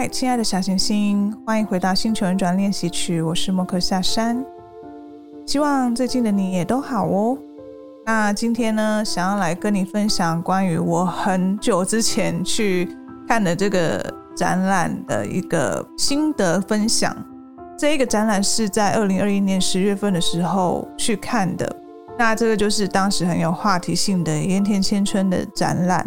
嗨，亲爱的小行星，欢迎回到星球运转练习曲。我是莫克夏山，希望最近的你也都好哦。那今天呢，想要来跟你分享关于我很久之前去看的这个展览的一个心得分享。这一个展览是在二零二一年十月份的时候去看的。那这个就是当时很有话题性的盐田千春的展览，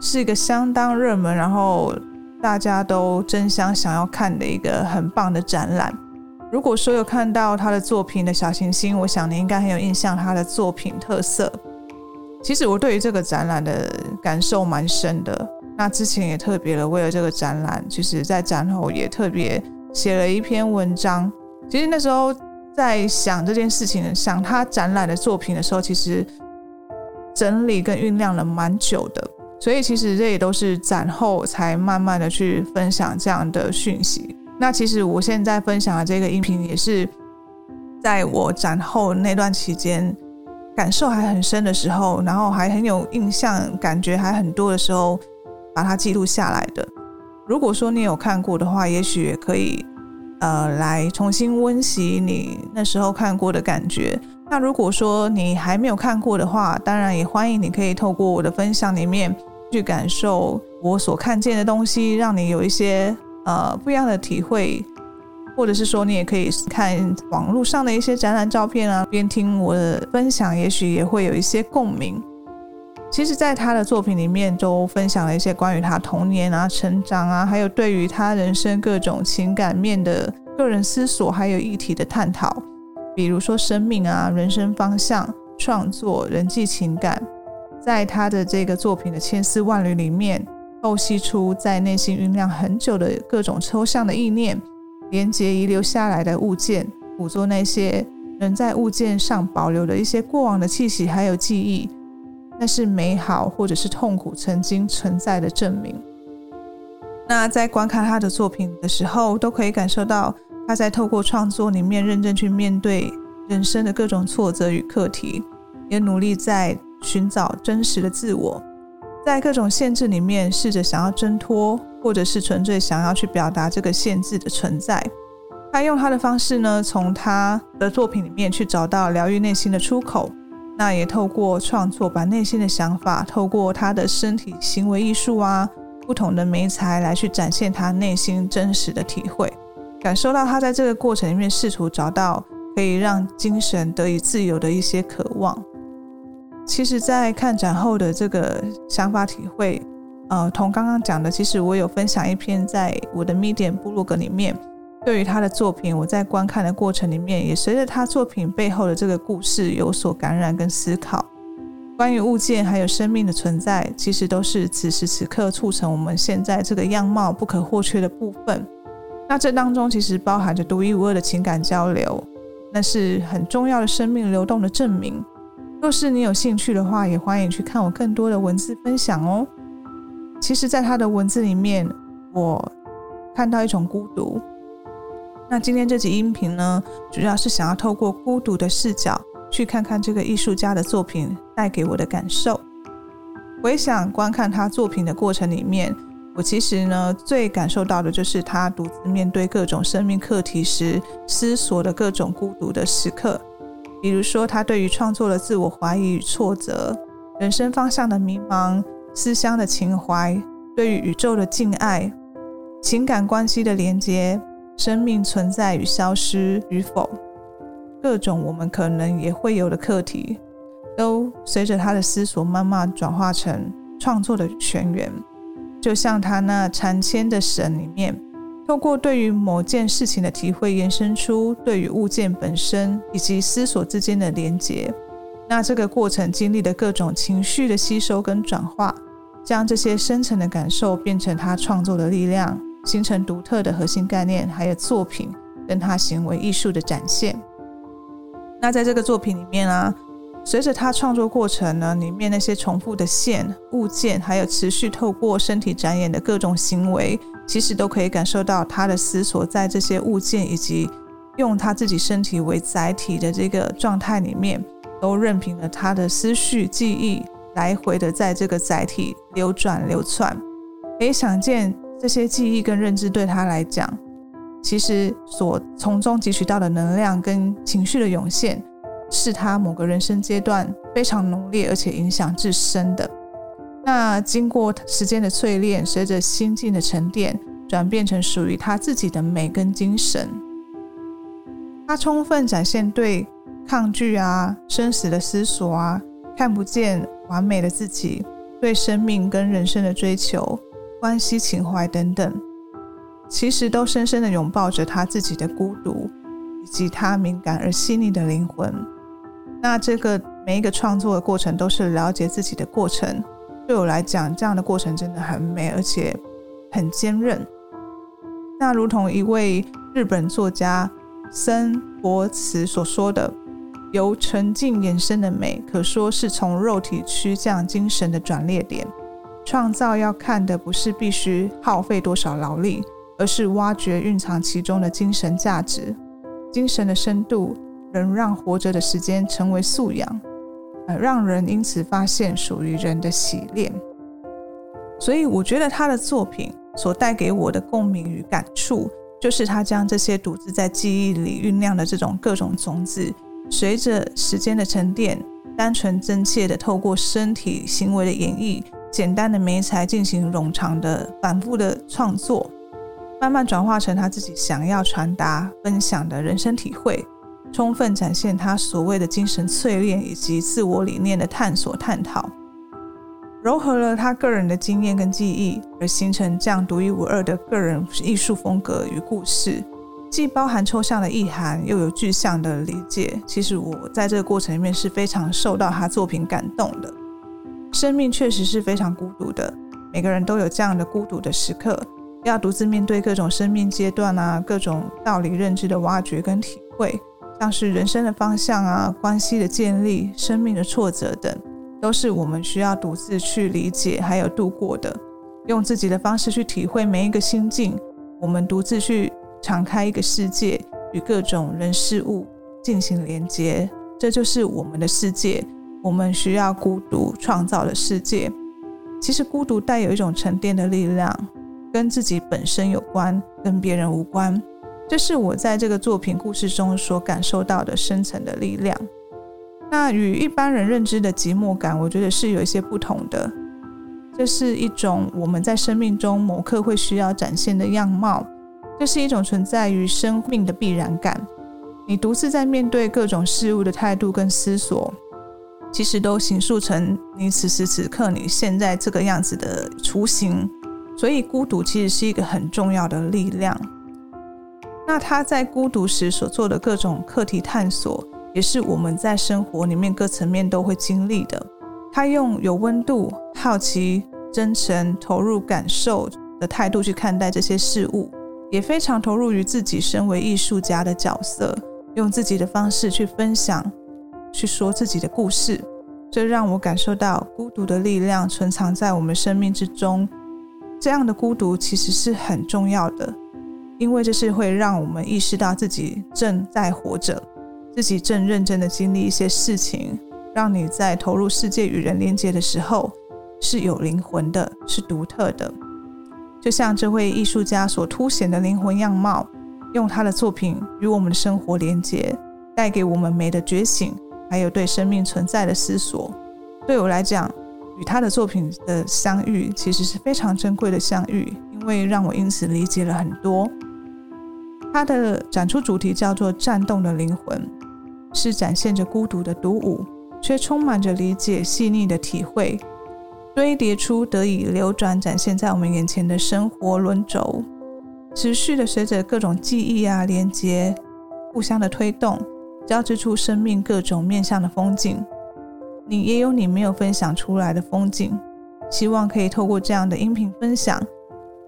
是一个相当热门，然后。大家都争相想要看的一个很棒的展览。如果说有看到他的作品的小行星，我想你应该很有印象他的作品特色。其实我对于这个展览的感受蛮深的。那之前也特别的为了这个展览，其实在展后也特别写了一篇文章。其实那时候在想这件事情，想他展览的作品的时候，其实整理跟酝酿了蛮久的。所以其实这也都是展后才慢慢的去分享这样的讯息。那其实我现在分享的这个音频也是在我展后那段期间感受还很深的时候，然后还很有印象，感觉还很多的时候，把它记录下来的。如果说你有看过的话，也许也可以呃来重新温习你那时候看过的感觉。那如果说你还没有看过的话，当然也欢迎你可以透过我的分享里面。去感受我所看见的东西，让你有一些呃不一样的体会，或者是说你也可以看网络上的一些展览照片啊，边听我的分享，也许也会有一些共鸣。其实，在他的作品里面，都分享了一些关于他童年啊、成长啊，还有对于他人生各种情感面的个人思索，还有议题的探讨，比如说生命啊、人生方向、创作、人际情感。在他的这个作品的千丝万缕里面，透析出在内心酝酿很久的各种抽象的意念，连接遗留下来的物件，捕捉那些人在物件上保留的一些过往的气息，还有记忆，那是美好或者是痛苦曾经存在的证明。那在观看他的作品的时候，都可以感受到他在透过创作里面认真去面对人生的各种挫折与课题，也努力在。寻找真实的自我，在各种限制里面试着想要挣脱，或者是纯粹想要去表达这个限制的存在。他用他的方式呢，从他的作品里面去找到疗愈内心的出口。那也透过创作，把内心的想法透过他的身体行为艺术啊，不同的媒材来去展现他内心真实的体会，感受到他在这个过程里面试图找到可以让精神得以自由的一些渴望。其实，在看展后的这个想法体会，呃，同刚刚讲的，其实我有分享一篇在我的 Medium 部落格里面，对于他的作品，我在观看的过程里面，也随着他作品背后的这个故事有所感染跟思考。关于物件还有生命的存在，其实都是此时此刻促成我们现在这个样貌不可或缺的部分。那这当中其实包含着独一无二的情感交流，那是很重要的生命流动的证明。若是你有兴趣的话，也欢迎去看我更多的文字分享哦。其实，在他的文字里面，我看到一种孤独。那今天这集音频呢，主要是想要透过孤独的视角，去看看这个艺术家的作品带给我的感受。回想观看他作品的过程里面，我其实呢，最感受到的就是他独自面对各种生命课题时，思索的各种孤独的时刻。比如说，他对于创作的自我怀疑与挫折，人生方向的迷茫，思乡的情怀，对于宇宙的敬爱，情感关系的连接，生命存在与消失与否，各种我们可能也会有的课题，都随着他的思索慢慢转化成创作的泉源。就像他那缠牵的绳里面，透过对于某件事情的体会，延伸出对于物件本身以及思索之间的连结。那这个过程经历的各种情绪的吸收跟转化，将这些深层的感受变成他创作的力量，形成独特的核心概念，还有作品跟他行为艺术的展现。那在这个作品里面啊，随着他创作过程呢，里面那些重复的线、物件，还有持续透过身体展演的各种行为，其实都可以感受到他的思索在这些物件以及用他自己身体为载体的这个状态里面。都任凭了他的思绪、记忆来回的在这个载体流转流窜，可以想见这些记忆跟认知对他来讲，其实所从中汲取到的能量跟情绪的涌现，是他某个人生阶段非常浓烈而且影响至深的。那经过时间的淬炼，随着心境的沉淀，转变成属于他自己的美跟精神，他充分展现对。抗拒啊，生死的思索啊，看不见完美的自己，对生命跟人生的追求，关系情怀等等，其实都深深的拥抱着他自己的孤独，以及他敏感而细腻的灵魂。那这个每一个创作的过程，都是了解自己的过程。对我来讲，这样的过程真的很美，而且很坚韧。那如同一位日本作家森博慈所说的。由沉静衍生的美，可说是从肉体趋向精神的转捩点。创造要看的不是必须耗费多少劳力，而是挖掘蕴藏其中的精神价值。精神的深度，能让活着的时间成为素养，而让人因此发现属于人的洗练。所以，我觉得他的作品所带给我的共鸣与感触，就是他将这些独自在记忆里酝酿的这种各种种子。随着时间的沉淀，单纯真切的透过身体行为的演绎，简单的媒材进行冗长的反复的创作，慢慢转化成他自己想要传达、分享的人生体会，充分展现他所谓的精神淬炼以及自我理念的探索探讨，糅合了他个人的经验跟记忆，而形成这样独一无二的个人艺术风格与故事。既包含抽象的意涵，又有具象的理解。其实我在这个过程里面是非常受到他作品感动的。生命确实是非常孤独的，每个人都有这样的孤独的时刻，要独自面对各种生命阶段啊，各种道理认知的挖掘跟体会，像是人生的方向啊、关系的建立、生命的挫折等，都是我们需要独自去理解还有度过的。用自己的方式去体会每一个心境，我们独自去。敞开一个世界，与各种人事物进行连接，这就是我们的世界。我们需要孤独创造的世界。其实孤独带有一种沉淀的力量，跟自己本身有关，跟别人无关。这是我在这个作品故事中所感受到的深层的力量。那与一般人认知的寂寞感，我觉得是有一些不同的。这是一种我们在生命中某刻会需要展现的样貌。这是一种存在于生命的必然感。你独自在面对各种事物的态度跟思索，其实都形塑成你此时此刻你现在这个样子的雏形。所以，孤独其实是一个很重要的力量。那他在孤独时所做的各种课题探索，也是我们在生活里面各层面都会经历的。他用有温度、好奇、真诚、投入感受的态度去看待这些事物。也非常投入于自己身为艺术家的角色，用自己的方式去分享，去说自己的故事。这让我感受到孤独的力量存藏在我们生命之中。这样的孤独其实是很重要的，因为这是会让我们意识到自己正在活着，自己正认真的经历一些事情，让你在投入世界与人连接的时候是有灵魂的，是独特的。就像这位艺术家所凸显的灵魂样貌，用他的作品与我们的生活连接，带给我们美的觉醒，还有对生命存在的思索。对我来讲，与他的作品的相遇，其实是非常珍贵的相遇，因为让我因此理解了很多。他的展出主题叫做“战斗的灵魂”，是展现着孤独的独舞，却充满着理解细腻的体会。堆叠出得以流转展现在我们眼前的生活轮轴，持续的随着各种记忆啊连接，互相的推动，交织出生命各种面向的风景。你也有你没有分享出来的风景，希望可以透过这样的音频分享，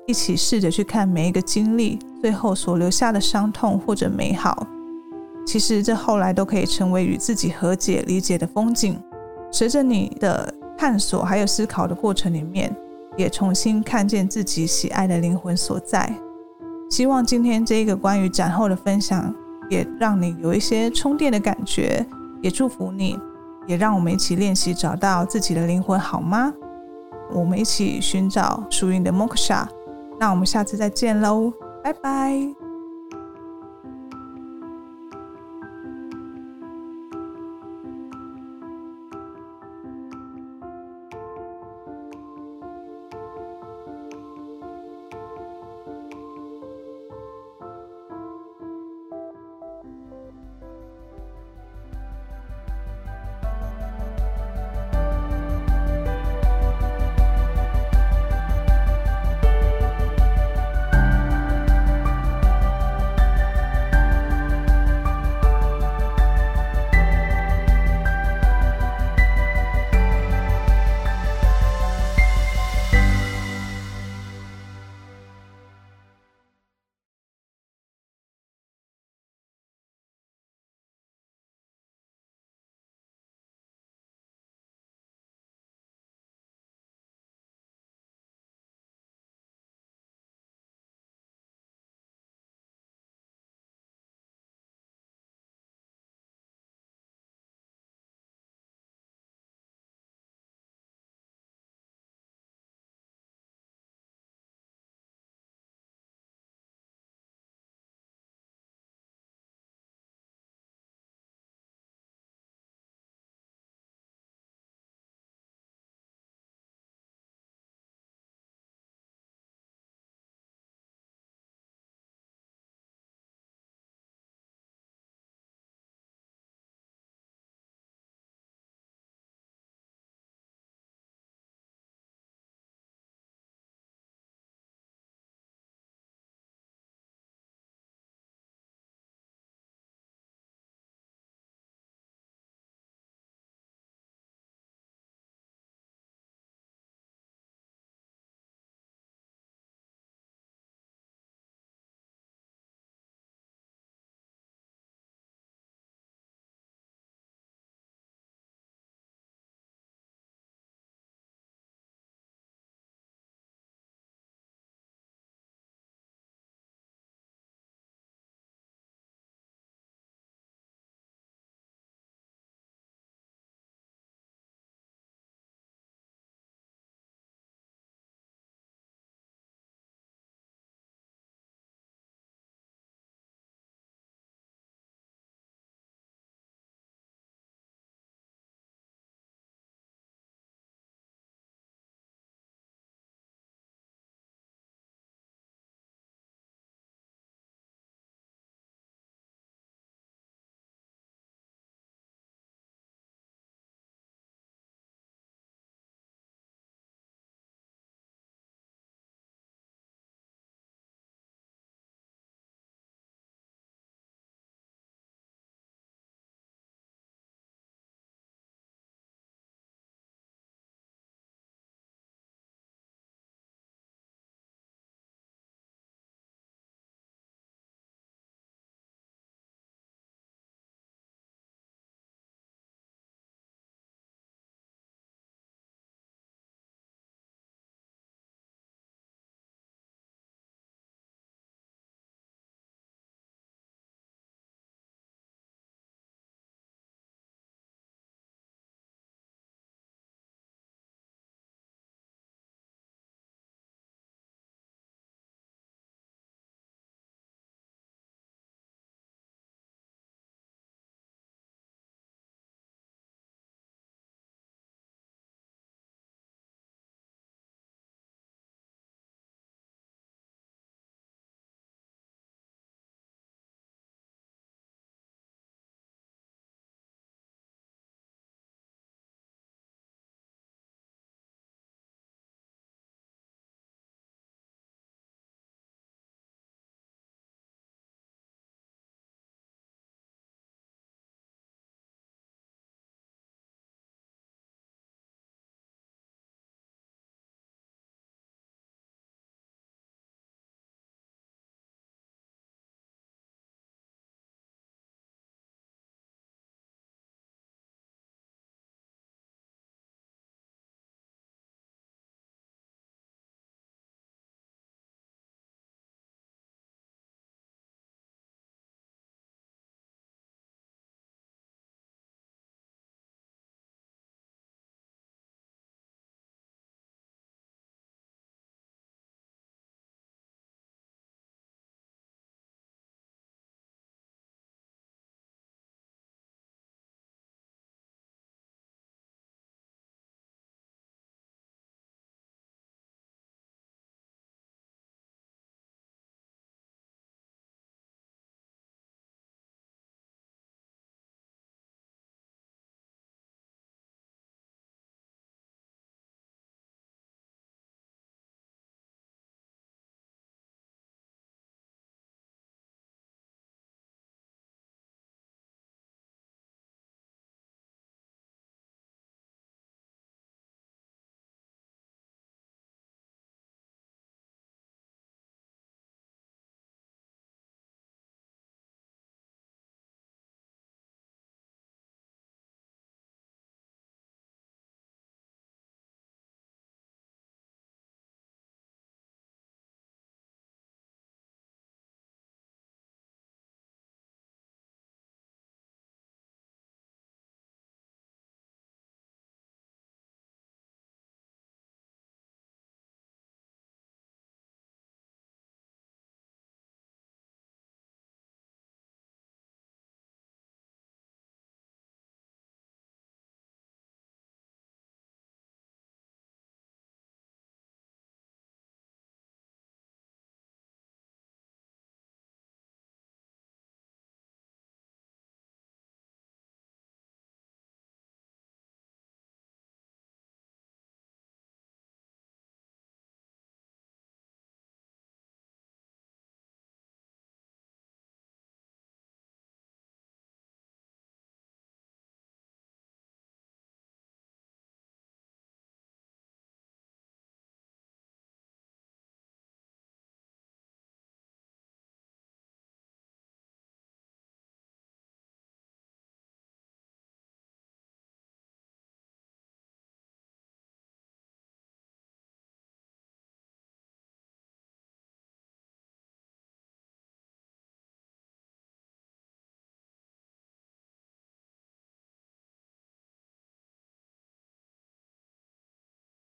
一起试着去看每一个经历最后所留下的伤痛或者美好。其实这后来都可以成为与自己和解、理解的风景。随着你的探索还有思考的过程里面，也重新看见自己喜爱的灵魂所在。希望今天这一个关于展后的分享，也让你有一些充电的感觉。也祝福你，也让我们一起练习找到自己的灵魂，好吗？我们一起寻找属于你的 Moksha。那我们下次再见喽，拜拜。